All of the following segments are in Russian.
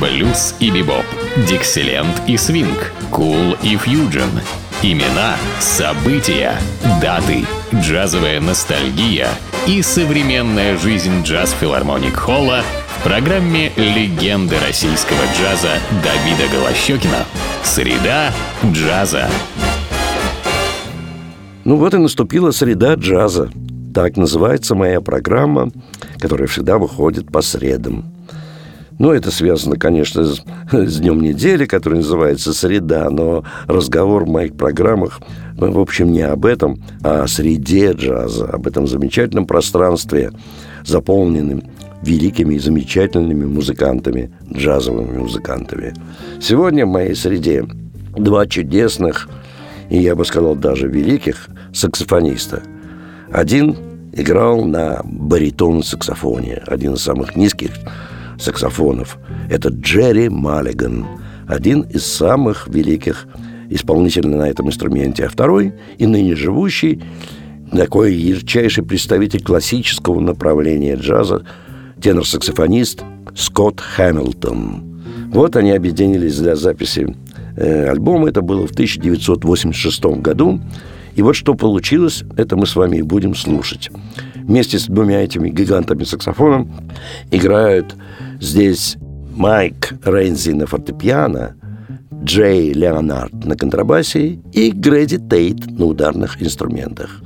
блюз и бибоп, дикселент и свинг, кул и фьюджен. Имена, события, даты, джазовая ностальгия и современная жизнь джаз-филармоник Холла в программе «Легенды российского джаза» Давида Голощекина. Среда джаза. Ну вот и наступила среда джаза. Так называется моя программа, которая всегда выходит по средам. Ну, это связано, конечно, с, с днем недели, который называется «Среда», но разговор в моих программах, в общем, не об этом, а о среде джаза, об этом замечательном пространстве, заполненном великими и замечательными музыкантами, джазовыми музыкантами. Сегодня в моей среде два чудесных, и я бы сказал даже великих, саксофониста. Один играл на баритон-саксофоне, один из самых низких саксофонов. Это Джерри Маллиган, один из самых великих исполнителей на этом инструменте, а второй и ныне живущий, такой ярчайший представитель классического направления джаза, тенор-саксофонист Скотт Хэмилтон. Вот они объединились для записи э, альбома. Это было в 1986 году. И вот что получилось, это мы с вами и будем слушать. Вместе с двумя этими гигантами саксофоном играют здесь Майк Рейнзи на фортепиано, Джей Леонард на контрабасе и Грэди Тейт на ударных инструментах.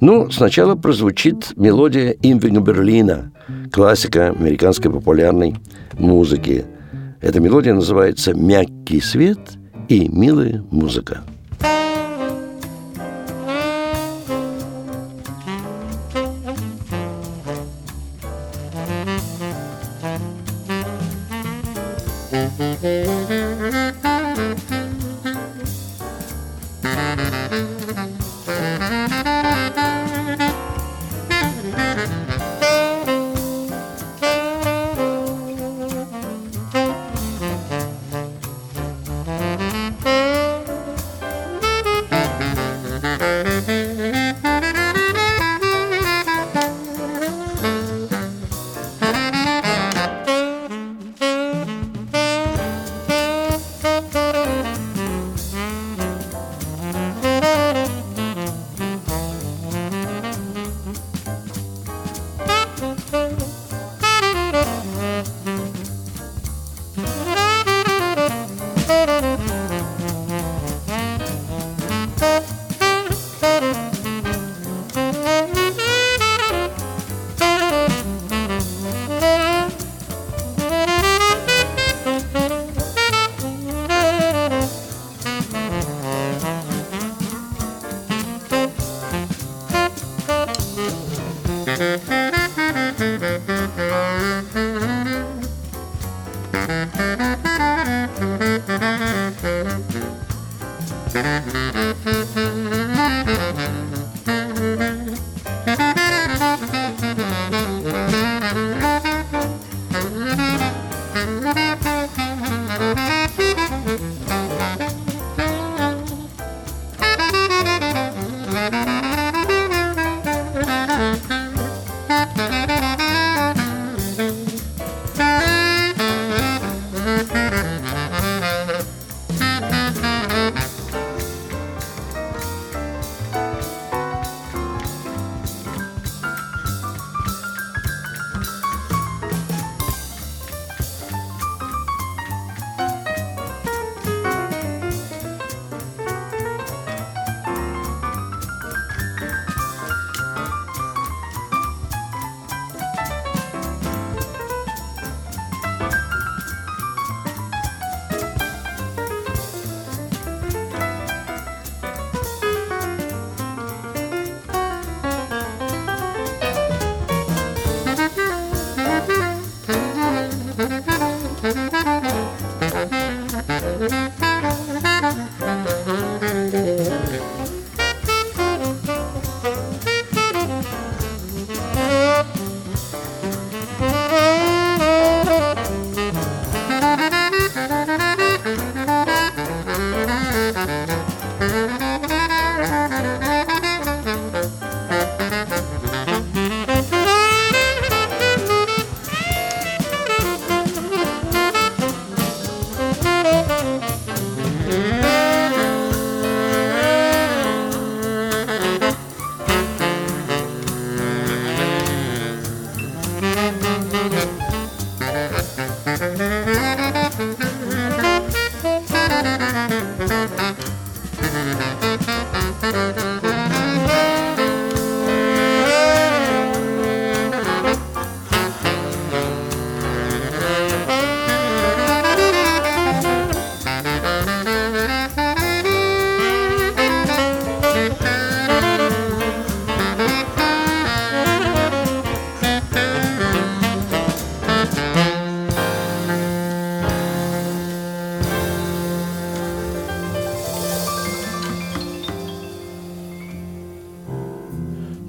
Ну, сначала прозвучит мелодия Имвинга Берлина, классика американской популярной музыки. Эта мелодия называется «Мягкий свет и милая музыка».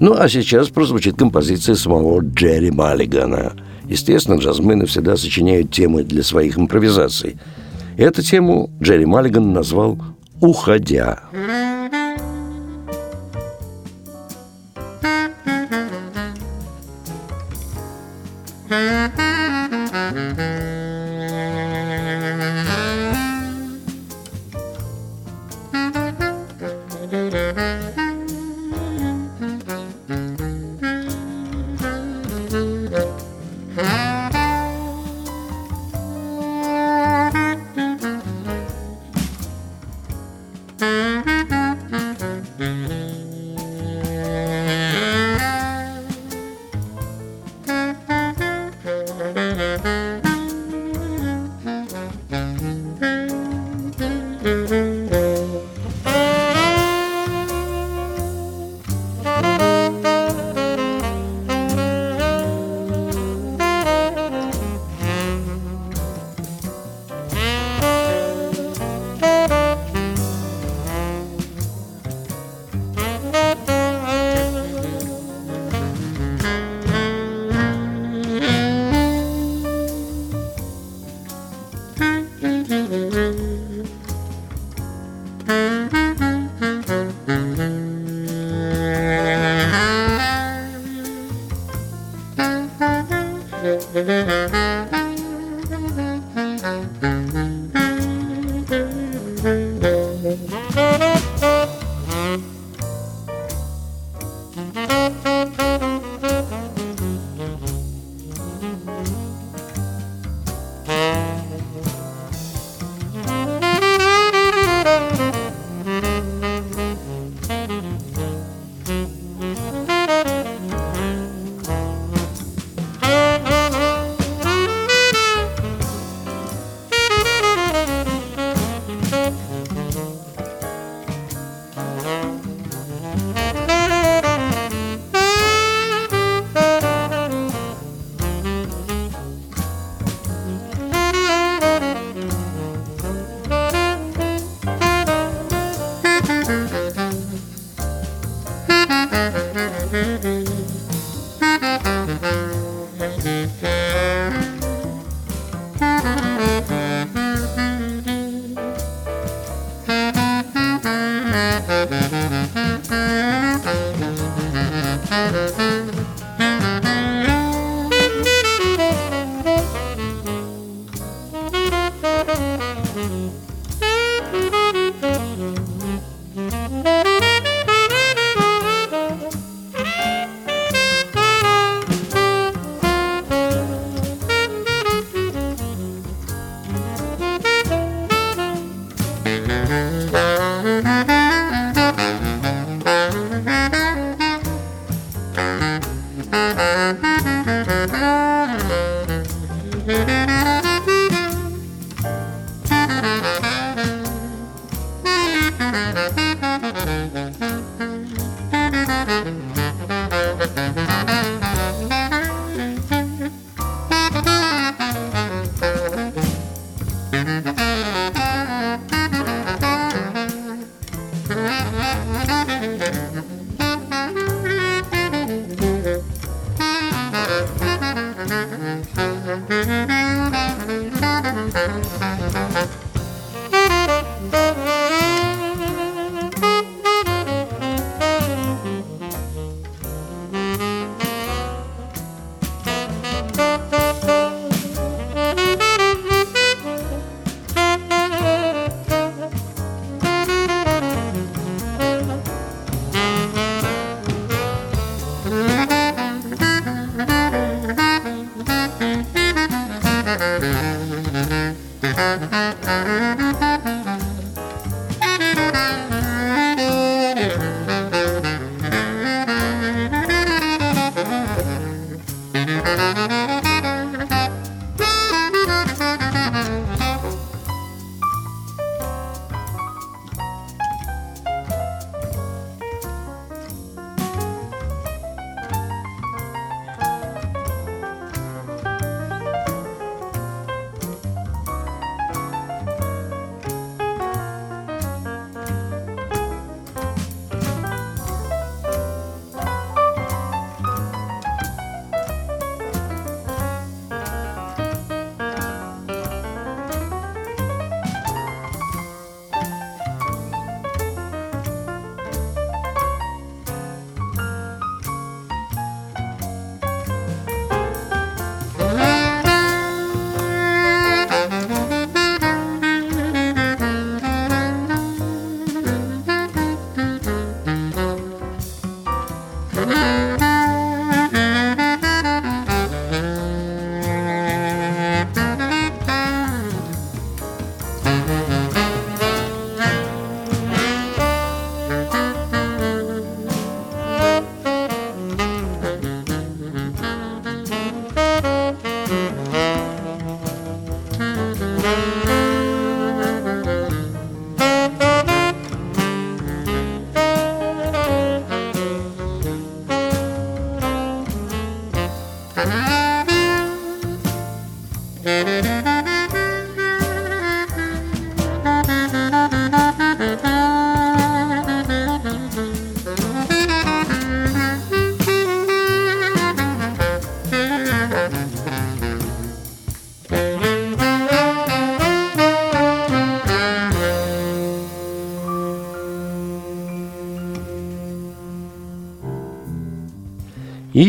Ну, а сейчас прозвучит композиция самого Джерри Маллигана. Естественно, джазмены всегда сочиняют темы для своих импровизаций. Эту тему Джерри Маллиган назвал «Уходя». И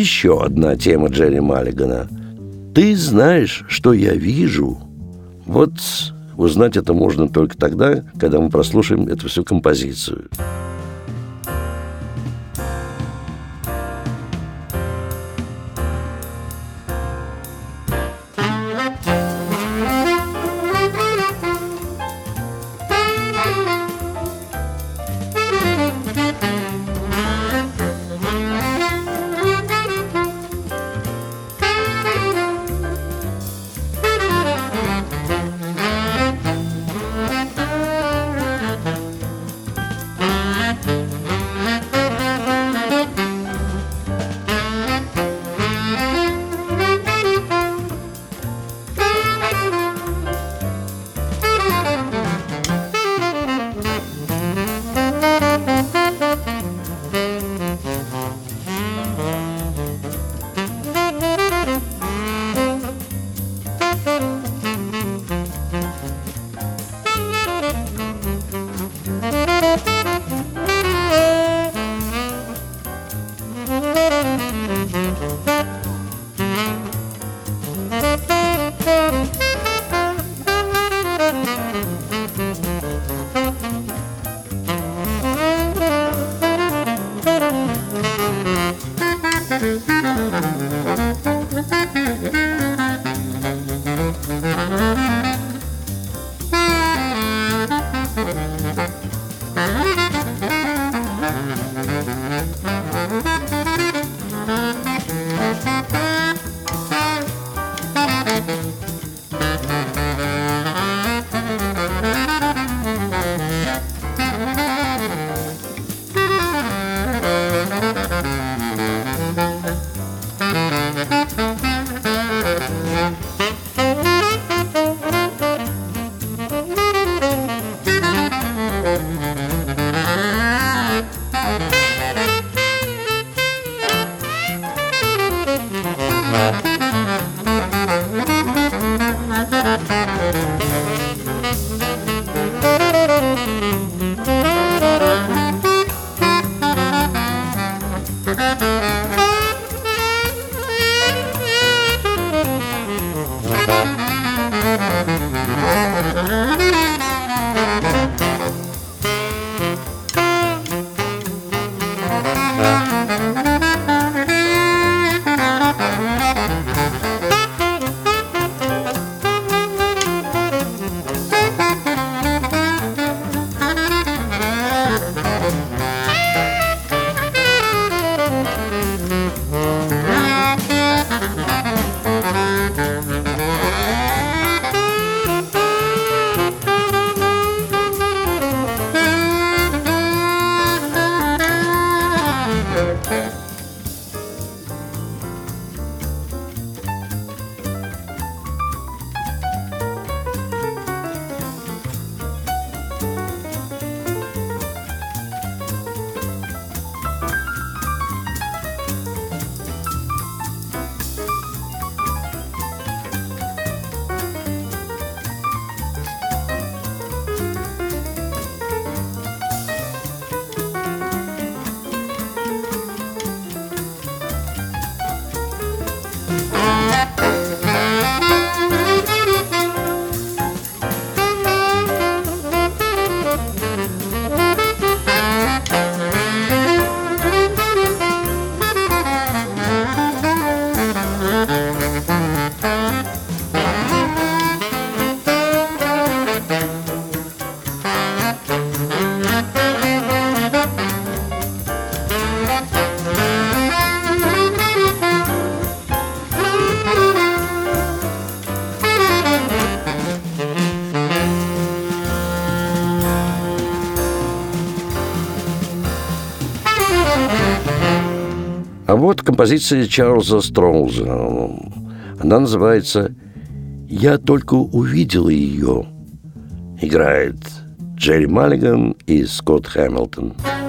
еще одна тема Джерри Маллигана. «Ты знаешь, что я вижу». Вот узнать это можно только тогда, когда мы прослушаем эту всю композицию. Yeah. Композиция Чарльза Строуза. Она называется «Я только увидел ее». Играет Джерри Маллиган и Скотт Хэмилтон. А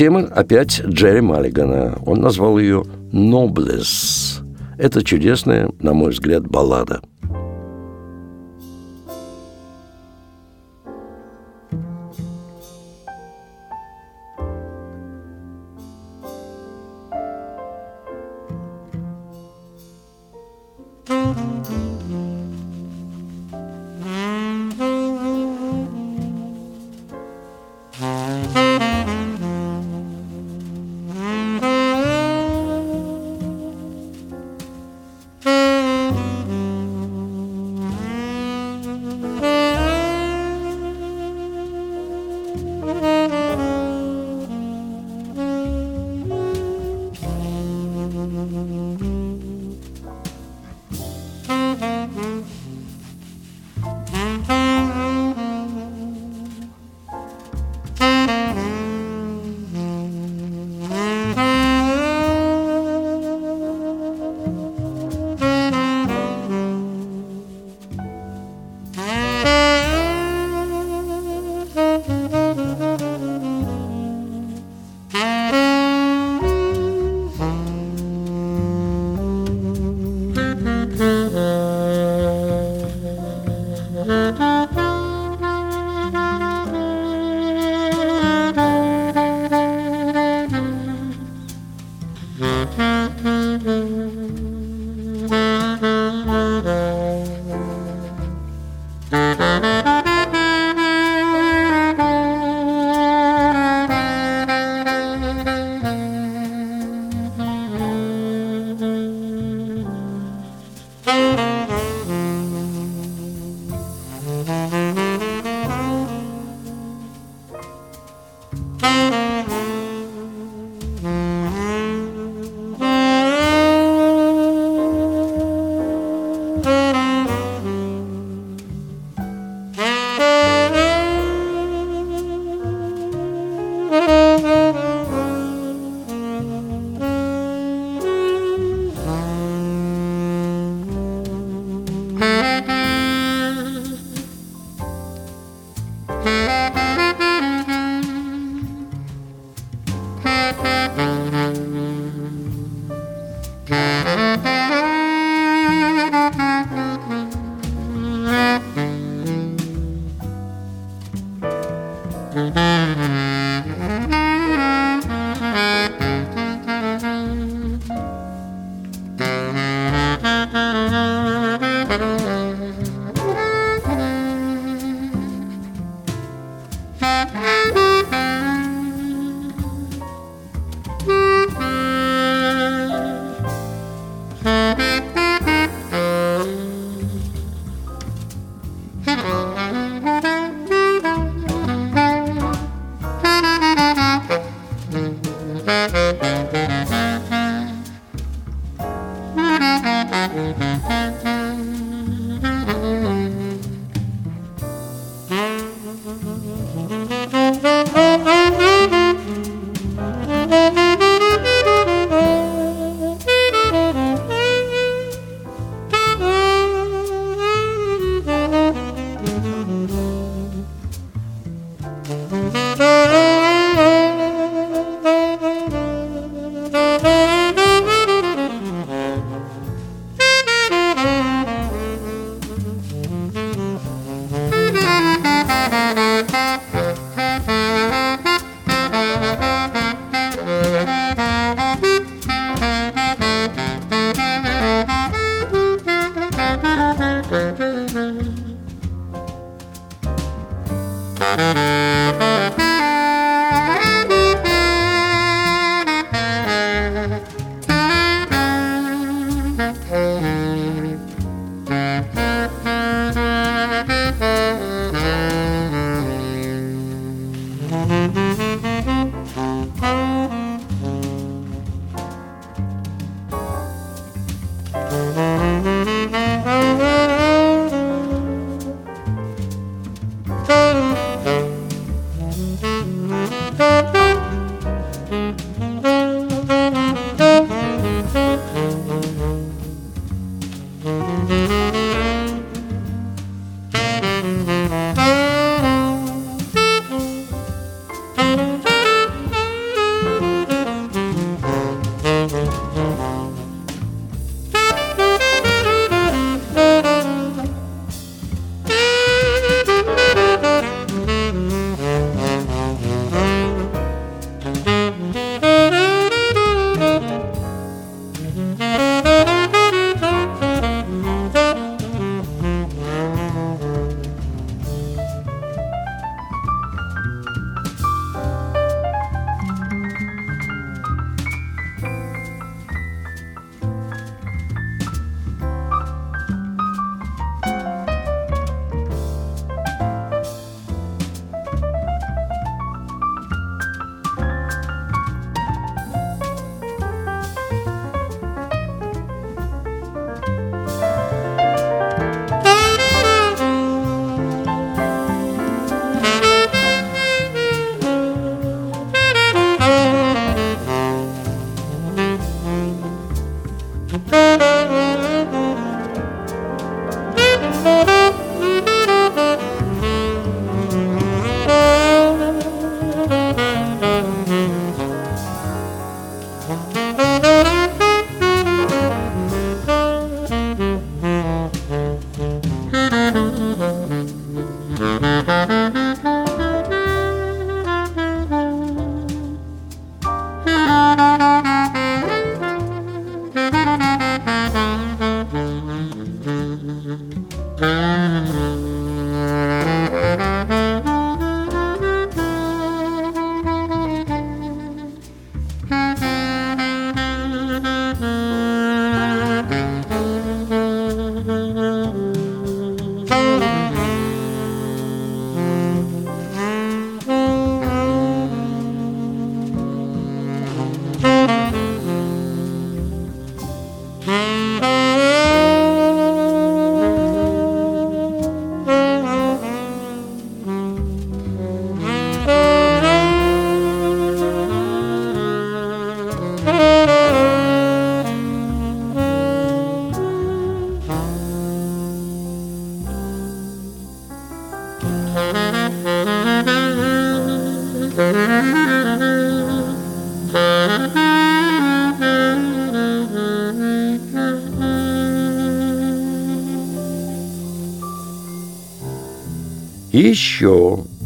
тема опять Джерри Маллигана. Он назвал ее «Noblesse». Это чудесная, на мой взгляд, баллада – Mm-hmm.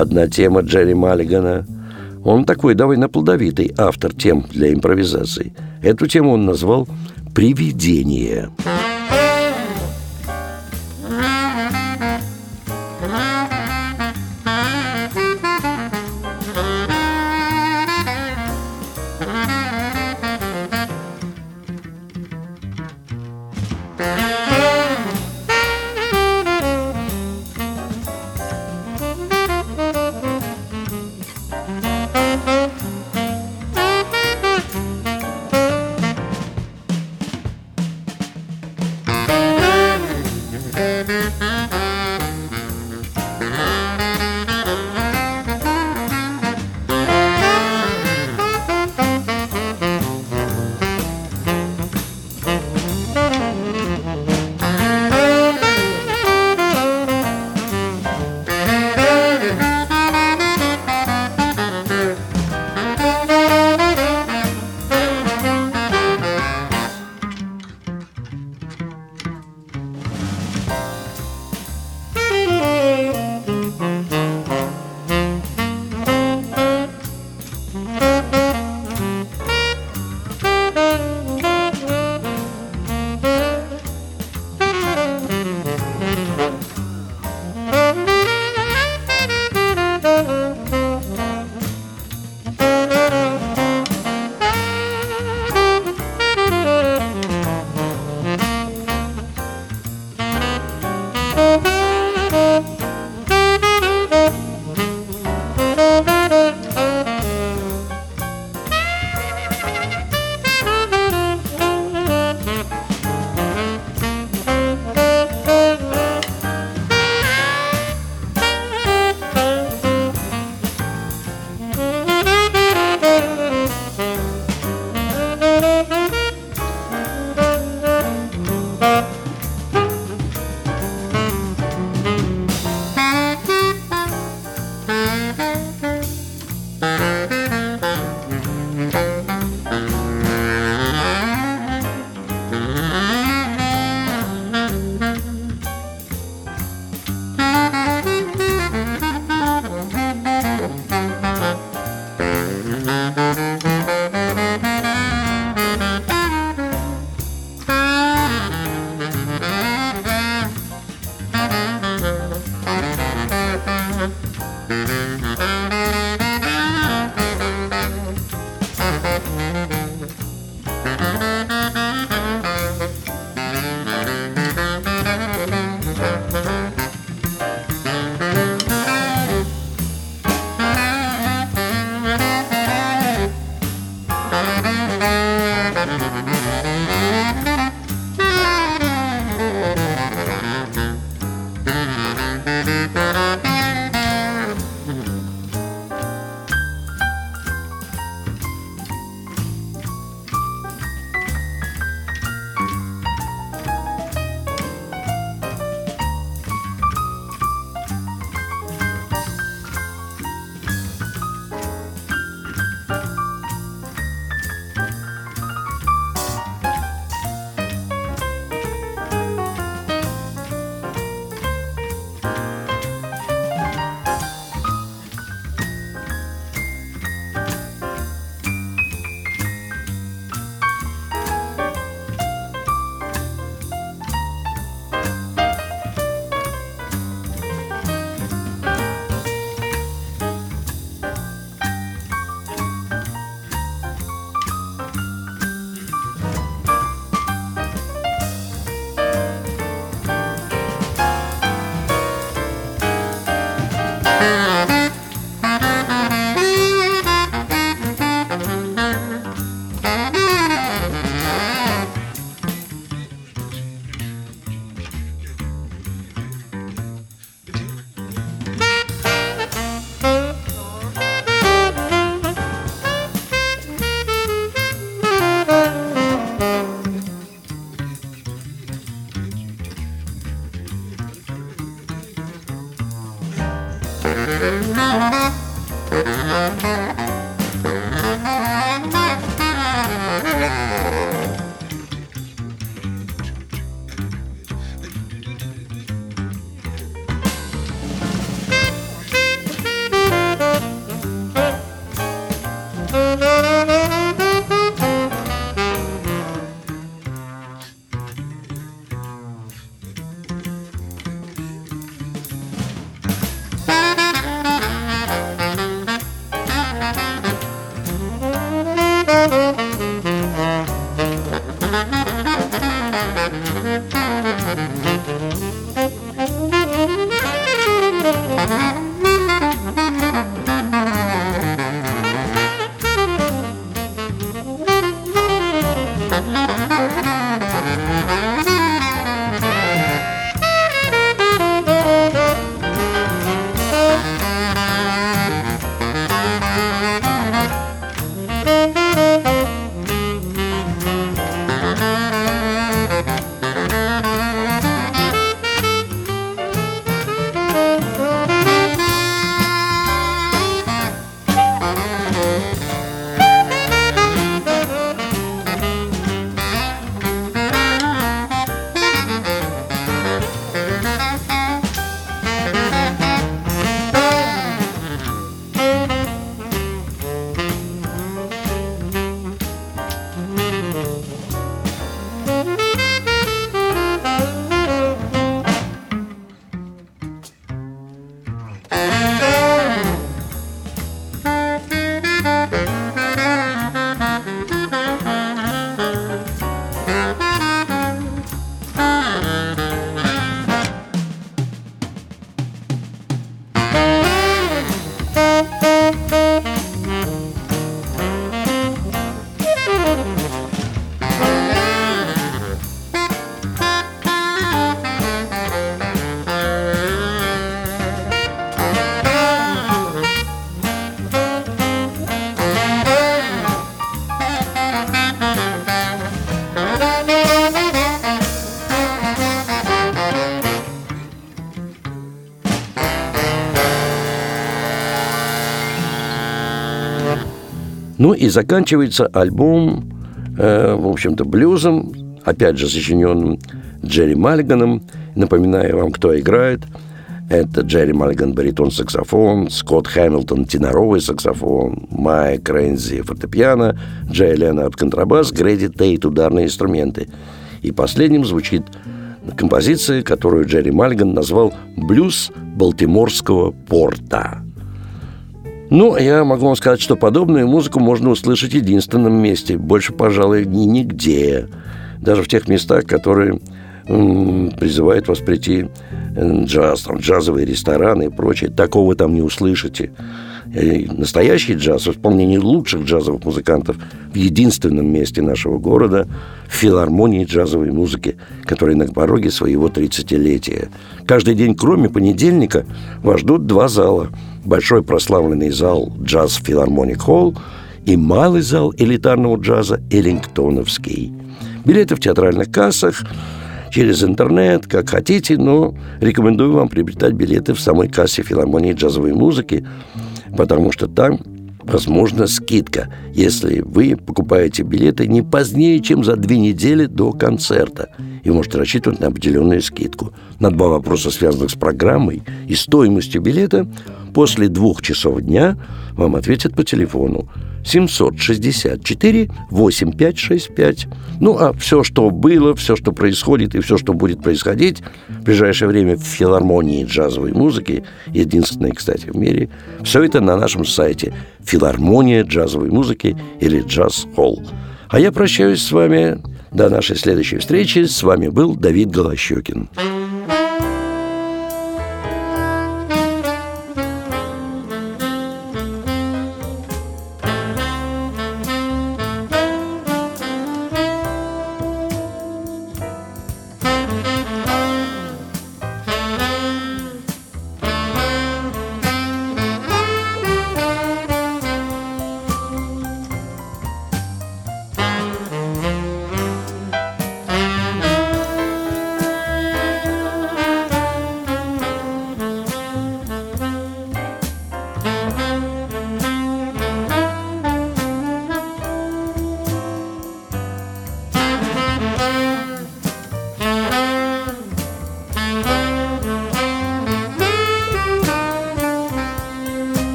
Одна тема Джерри Маллигана. Он такой довольно плодовитый автор тем для импровизации. Эту тему он назвал «Привидение». Ну и заканчивается альбом, э, в общем-то, блюзом, опять же, сочиненным Джерри Мальганом. Напоминаю вам, кто играет. Это Джерри Мальган баритон-саксофон, Скотт Хэмилтон теноровый саксофон, Майк Рейнзи фортепиано, Джей Леннард контрабас, Грэди Тейт ударные инструменты. И последним звучит композиция, которую Джерри Мальган назвал «Блюз Балтиморского порта». Ну, я могу вам сказать, что подобную музыку можно услышать в единственном месте. Больше, пожалуй, ни нигде. Даже в тех местах, которые м, призывают вас прийти джаз, там, джазовые рестораны и прочее. Такого там не услышите. И настоящий джаз в исполнении лучших джазовых музыкантов в единственном месте нашего города в филармонии джазовой музыки, которая на пороге своего 30-летия. Каждый день, кроме понедельника, вас ждут два зала – большой прославленный зал «Джаз Филармоник Холл» и малый зал элитарного джаза «Эллингтоновский». Билеты в театральных кассах, через интернет, как хотите, но рекомендую вам приобретать билеты в самой кассе филармонии джазовой музыки, потому что там возможна скидка, если вы покупаете билеты не позднее, чем за две недели до концерта. И можете рассчитывать на определенную скидку. На два вопроса, связанных с программой и стоимостью билета, после двух часов дня вам ответят по телефону 764 8565. Ну, а все, что было, все, что происходит и все, что будет происходить в ближайшее время в филармонии джазовой музыки, единственной, кстати, в мире, все это на нашем сайте «Филармония джазовой музыки» или «Джаз Холл». А я прощаюсь с вами до нашей следующей встречи. С вами был Давид Голощекин.